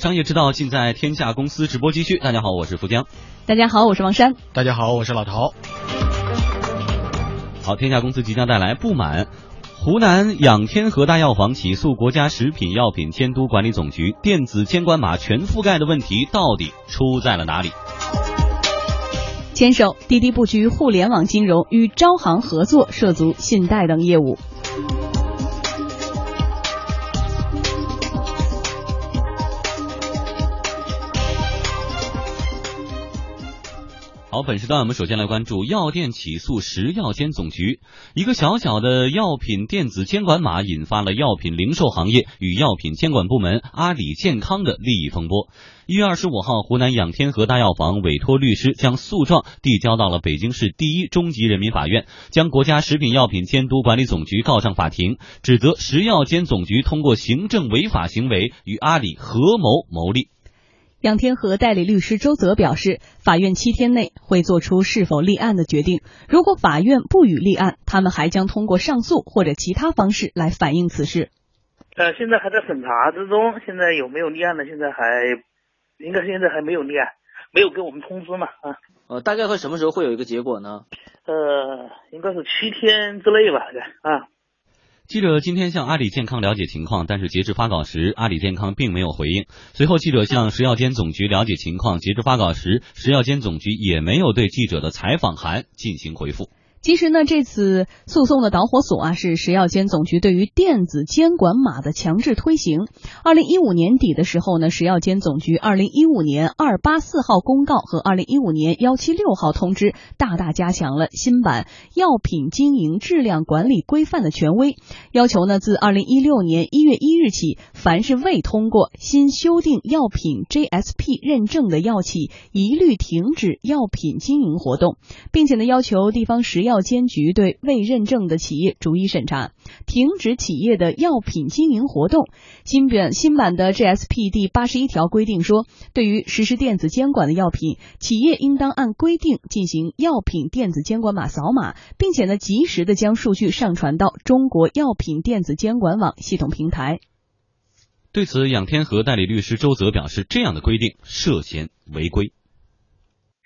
商业之道尽在天下公司直播继续。大家好，我是福江。大家好，我是王珊。大家好，我是老陶。好，天下公司即将带来不满。湖南仰天河大药房起诉国家食品药品监督管理总局电子监管码全覆盖的问题到底出在了哪里？牵手滴滴布局互联网金融，与招行合作涉足信贷等业务。好，本时段我们首先来关注药店起诉食药监总局。一个小小的药品电子监管码，引发了药品零售行业与药品监管部门阿里健康的利益风波。一月二十五号，湖南仰天河大药房委托律师将诉状递交到了北京市第一中级人民法院，将国家食品药品监督管理总局告上法庭，指责食药监总局通过行政违法行为与阿里合谋牟利。仰天和代理律师周泽表示，法院七天内会做出是否立案的决定。如果法院不予立案，他们还将通过上诉或者其他方式来反映此事。呃，现在还在审查之中，现在有没有立案呢？现在还应该现在还没有立案，没有给我们通知嘛？啊，呃，大概会什么时候会有一个结果呢？呃，应该是七天之内吧？啊。记者今天向阿里健康了解情况，但是截至发稿时，阿里健康并没有回应。随后，记者向食药监总局了解情况，截至发稿时，食药监总局也没有对记者的采访函进行回复。其实呢，这次诉讼的导火索啊，是食药监总局对于电子监管码的强制推行。二零一五年底的时候呢，食药监总局二零一五年二八四号公告和二零一五年幺七六号通知，大大加强了新版药品经营质量管理规范的权威，要求呢，自二零一六年一月一日起，凡是未通过新修订药品 GSP 认证的药企，一律停止药品经营活动，并且呢，要求地方食药。药监局对未认证的企业逐一审查，停止企业的药品经营活动。新版新版的 GSP 第八十一条规定说，对于实施电子监管的药品，企业应当按规定进行药品电子监管码扫码，并且呢，及时的将数据上传到中国药品电子监管网系统平台。对此，仰天和代理律师周泽表示，这样的规定涉嫌违规。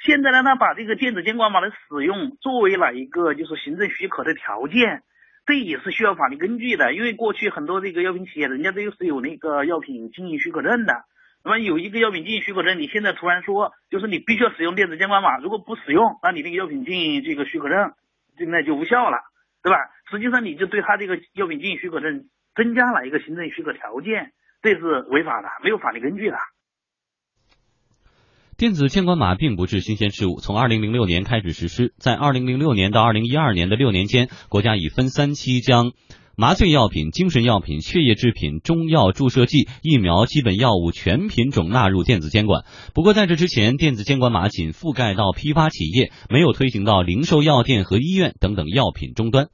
现在呢，他把这个电子监管码的使用作为了一个就是行政许可的条件，这也是需要法律根据的。因为过去很多这个药品企业，人家都是有那个药品经营许可证的。那么有一个药品经营许可证，你现在突然说，就是你必须要使用电子监管码，如果不使用，那你那个药品经营这个许可证，就那就无效了，对吧？实际上你就对他这个药品经营许可证增加了一个行政许可条件，这是违法的，没有法律根据的。电子监管码并不是新鲜事物，从二零零六年开始实施，在二零零六年到二零一二年的六年间，国家已分三期将麻醉药品、精神药品、血液制品、中药注射剂、疫苗基本药物全品种纳入电子监管。不过在这之前，电子监管码仅覆盖到批发企业，没有推行到零售药店和医院等等药品终端。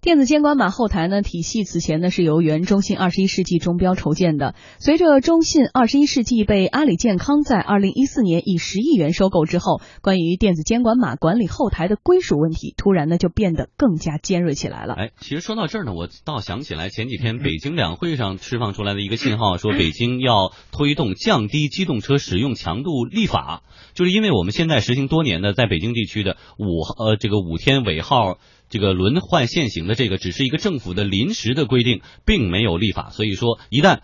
电子监管码后台呢体系此前呢是由原中信二十一世纪中标筹建的。随着中信二十一世纪被阿里健康在二零一四年以十亿元收购之后，关于电子监管码管理后台的归属问题，突然呢就变得更加尖锐起来了。哎，其实说到这儿呢，我倒想起来前几天北京两会上释放出来的一个信号，说北京要推动降低机动车使用强度立法，就是因为我们现在实行多年的在北京地区的五呃这个五天尾号。这个轮换限行的这个只是一个政府的临时的规定，并没有立法。所以说，一旦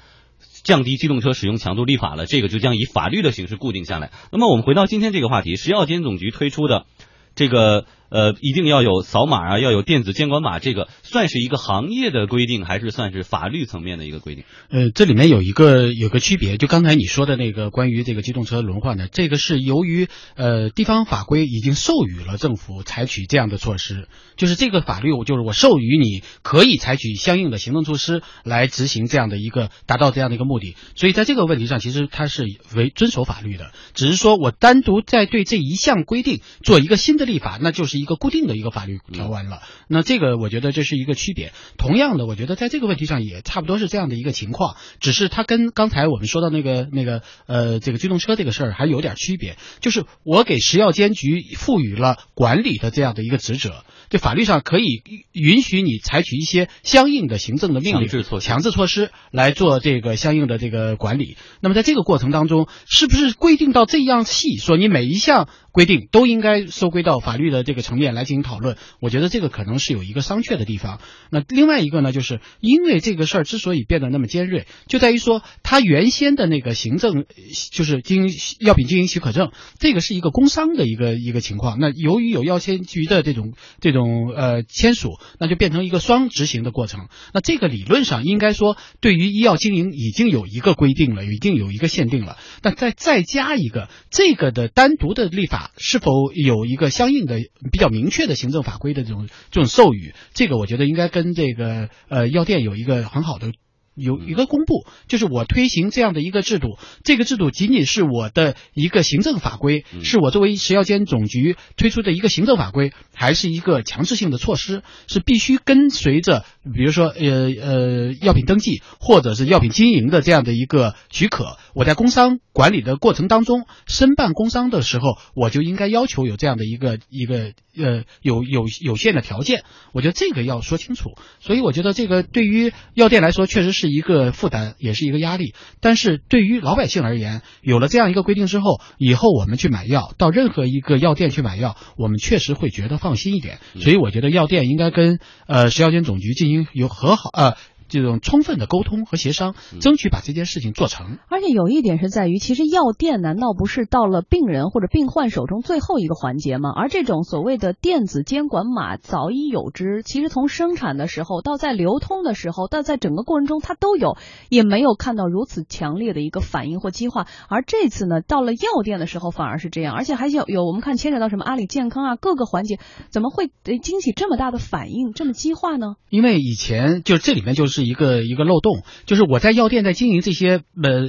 降低机动车使用强度立法了，这个就将以法律的形式固定下来。那么，我们回到今天这个话题，食药监总局推出的这个。呃，一定要有扫码啊，要有电子监管码，这个算是一个行业的规定，还是算是法律层面的一个规定？呃，这里面有一个有个区别，就刚才你说的那个关于这个机动车轮换的，这个是由于呃地方法规已经授予了政府采取这样的措施，就是这个法律我，就是我授予你可以采取相应的行政措施来执行这样的一个达到这样的一个目的，所以在这个问题上，其实它是为遵守法律的，只是说我单独在对这一项规定做一个新的立法，那就是。是一个固定的一个法律条文了。那这个我觉得这是一个区别。同样的，我觉得在这个问题上也差不多是这样的一个情况，只是它跟刚才我们说到那个那个呃这个机动车这个事儿还有点区别，就是我给食药监局赋予了管理的这样的一个职责。对法律上可以允许你采取一些相应的行政的命令、强制措施强制措施来做这个相应的这个管理。那么在这个过程当中，是不是规定到这样细，说你每一项规定都应该收归到法律的这个层面来进行讨论？我觉得这个可能是有一个商榷的地方。那另外一个呢，就是因为这个事儿之所以变得那么尖锐，就在于说它原先的那个行政就是经营药品经营许可证，这个是一个工商的一个一个情况。那由于有药监局的这种这种呃签署，那就变成一个双执行的过程。那这个理论上应该说，对于医药经营已经有一个规定了，已经有一个限定了。那再再加一个这个的单独的立法，是否有一个相应的比较明确的行政法规的这种这种授予？这个我觉得应该跟这个呃药店有一个很好的。有一个公布，就是我推行这样的一个制度，这个制度仅仅是我的一个行政法规，是我作为食药监总局推出的一个行政法规，还是一个强制性的措施，是必须跟随着，比如说呃呃药品登记或者是药品经营的这样的一个许可，我在工商管理的过程当中申办工商的时候，我就应该要求有这样的一个一个呃有有有限的条件，我觉得这个要说清楚，所以我觉得这个对于药店来说确实是一个负担，也是一个压力。但是对于老百姓而言，有了这样一个规定之后，以后我们去买药，到任何一个药店去买药，我们确实会觉得放心一点。所以我觉得药店应该跟呃食药监总局进行有和好呃这种充分的沟通和协商，争取把这件事情做成。而且有一点是在于，其实药店难道不是到了病人或者病患手中最后一个环节吗？而这种所谓的电子监管码早已有之，其实从生产的时候到在流通的时候，到在整个过程中它都有，也没有看到如此强烈的一个反应或激化。而这次呢，到了药店的时候反而是这样，而且还有有我们看牵扯到什么阿里健康啊各个环节，怎么会呃惊起这么大的反应，这么激化呢？因为以前就这里面就是一个一个漏洞，就是我在药店在经营这些呃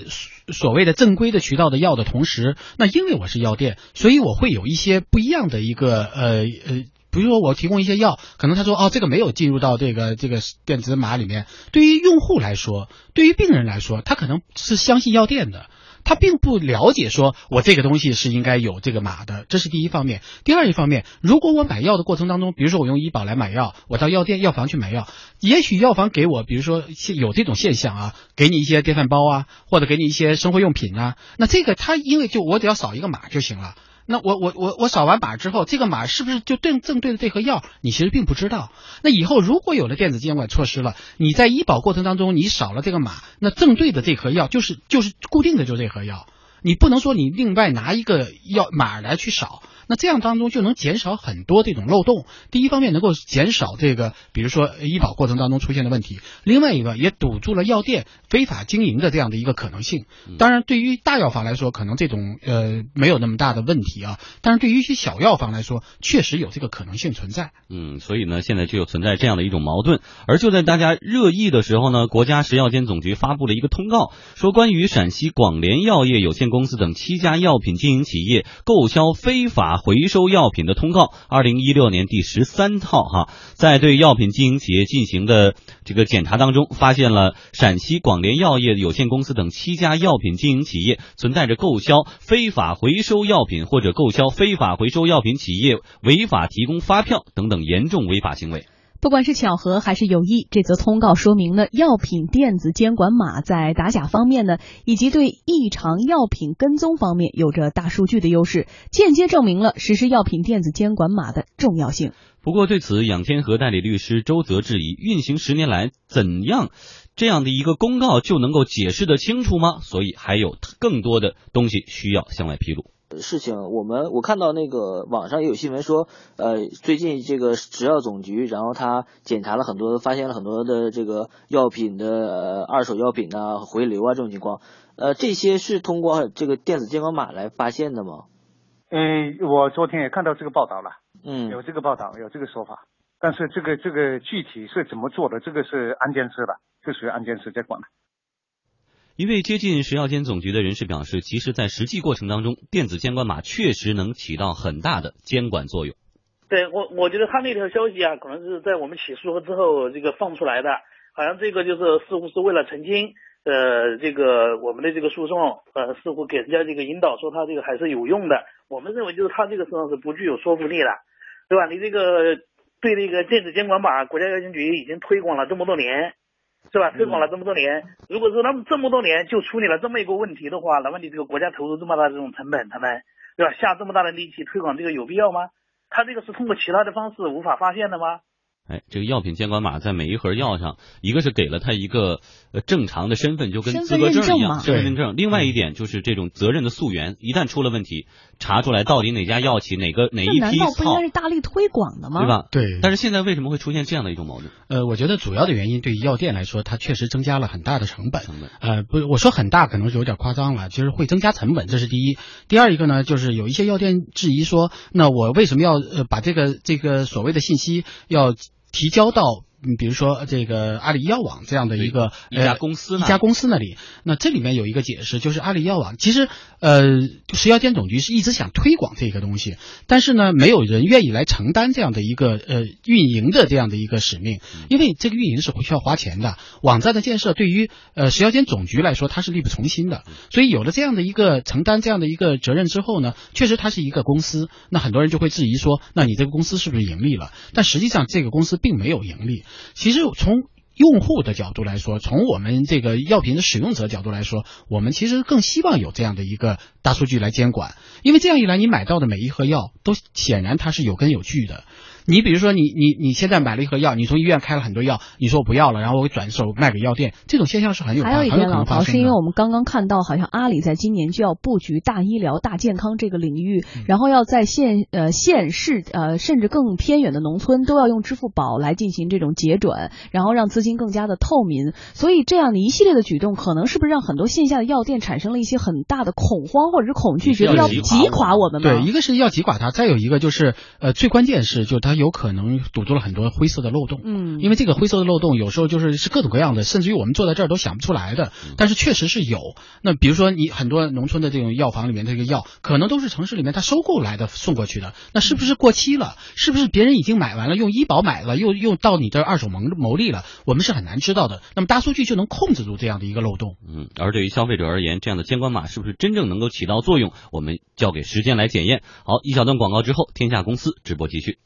所谓的正规的渠道的药的同时，那因为我是药店，所以我会有一些不一样的一个呃呃。比如说，我提供一些药，可能他说哦，这个没有进入到这个这个电子码里面。对于用户来说，对于病人来说，他可能是相信药店的，他并不了解说我这个东西是应该有这个码的，这是第一方面。第二一方面，如果我买药的过程当中，比如说我用医保来买药，我到药店药房去买药，也许药房给我，比如说有这种现象啊，给你一些电饭煲啊，或者给你一些生活用品啊，那这个他因为就我只要扫一个码就行了。那我我我我扫完码之后，这个码是不是就正正对的这盒药？你其实并不知道。那以后如果有了电子监管措施了，你在医保过程当中你扫了这个码，那正对的这盒药就是就是固定的就这盒药，你不能说你另外拿一个药码来去扫。那这样当中就能减少很多这种漏洞。第一方面能够减少这个，比如说医保过程当中出现的问题；另外一个也堵住了药店非法经营的这样的一个可能性。当然，对于大药房来说，可能这种呃没有那么大的问题啊。但是对于一些小药房来说，确实有这个可能性存在。嗯，所以呢，现在就有存在这样的一种矛盾。而就在大家热议的时候呢，国家食药监总局发布了一个通告，说关于陕西广联药业有限公司等七家药品经营企业购销非法回收药品的通告，二零一六年第十三套哈，在对药品经营企业进行的这个检查当中，发现了陕西广联药业有限公司等七家药品经营企业存在着购销非法回收药品或者购销非法回收药品企业违法提供发票等等严重违法行为。不管是巧合还是有意，这则通告说明了药品电子监管码在打假方面呢，以及对异常药品跟踪方面有着大数据的优势，间接证明了实施药品电子监管码的重要性。不过对此，仰天和代理律师周泽质疑：运行十年来，怎样这样的一个公告就能够解释得清楚吗？所以还有更多的东西需要向外披露。事情，我们我看到那个网上也有新闻说，呃，最近这个食药总局，然后他检查了很多，发现了很多的这个药品的呃二手药品啊回流啊这种情况，呃，这些是通过这个电子监管码来发现的吗？嗯，我昨天也看到这个报道了，嗯，有这个报道，有这个说法，但是这个这个具体是怎么做的，这个是安监司的，这属于安监司在管的。一位接近食药监总局的人士表示，其实，在实际过程当中，电子监管码确实能起到很大的监管作用。对我，我觉得他那条消息啊，可能是在我们起诉之后这个放出来的，好像这个就是似乎是为了澄清，呃，这个我们的这个诉讼，呃，似乎给人家这个引导说他这个还是有用的。我们认为就是他这个实际上是不具有说服力的，对吧？你这个对那个电子监管码，国家药监局已经推广了这么多年，是吧？推广了这么多年，如果说他们这么多年就处理了这么一个问题的话，那么你这个国家投入这么大的这种成本，他们对吧？下这么大的力气推广这个有必要吗？他这个是通过其他的方式无法发现的吗？哎，这个药品监管码在每一盒药上，一个是给了他一个呃正常的身份，就跟资格证一样，身份认证。另外一点就是这种责任的溯源，一旦出了问题，查出来到底哪家药企哪个哪一批难道不应该是大力推广的吗？对吧？对。但是现在为什么会出现这样的一种矛盾？呃，我觉得主要的原因对于药店来说，它确实增加了很大的成本。成本。呃，不，我说很大可能是有点夸张了，就是会增加成本，这是第一。第二一个呢，就是有一些药店质疑说，那我为什么要呃把这个这个所谓的信息要？提交到，嗯，比如说这个阿里药网这样的一个一家公司，一家公司那里，那这里面有一个解释，就是阿里药网其实，呃，食药监总局是一直想推广这个东西，但是呢，没有人愿意来承担这样的一个呃运营的这样的一个使命，因为这个运营是需要花钱的，网站的建设对于呃食药监总局来说，它是力不从心的，所以有了这样的一个承担这样的一个责任之后呢，确实它是一个公司，那很多人就会质疑说，那你这个公司是不是盈利了？但实际上这个公司。并没有盈利。其实从用户的角度来说，从我们这个药品的使用者角度来说，我们其实更希望有这样的一个大数据来监管，因为这样一来，你买到的每一盒药都显然它是有根有据的。你比如说，你你你现在买了一盒药，你从医院开了很多药，你说我不要了，然后我转手卖给药店，这种现象是很有还有一点，老陶是因为我们刚刚看到，好像阿里在今年就要布局大医疗、大健康这个领域，然后要在县呃县市呃甚至更偏远的农村都要用支付宝来进行这种结转，然后让资金更加的透明。所以这样的一系列的举动，可能是不是让很多线下的药店产生了一些很大的恐慌或者是恐惧，觉得要挤垮我们吗？对，一个是要挤垮它，再有一个就是呃最关键是就它。有可能堵住了很多灰色的漏洞，嗯，因为这个灰色的漏洞有时候就是是各种各样的，甚至于我们坐在这儿都想不出来的，但是确实是有。那比如说你很多农村的这种药房里面这个药，可能都是城市里面他收购来的送过去的，那是不是过期了？是不是别人已经买完了，用医保买了，又又到你这儿二手牟牟利了？我们是很难知道的。那么大数据就能控制住这样的一个漏洞，嗯，而对于消费者而言，这样的监管码是不是真正能够起到作用？我们交给时间来检验。好，一小段广告之后，天下公司直播继续。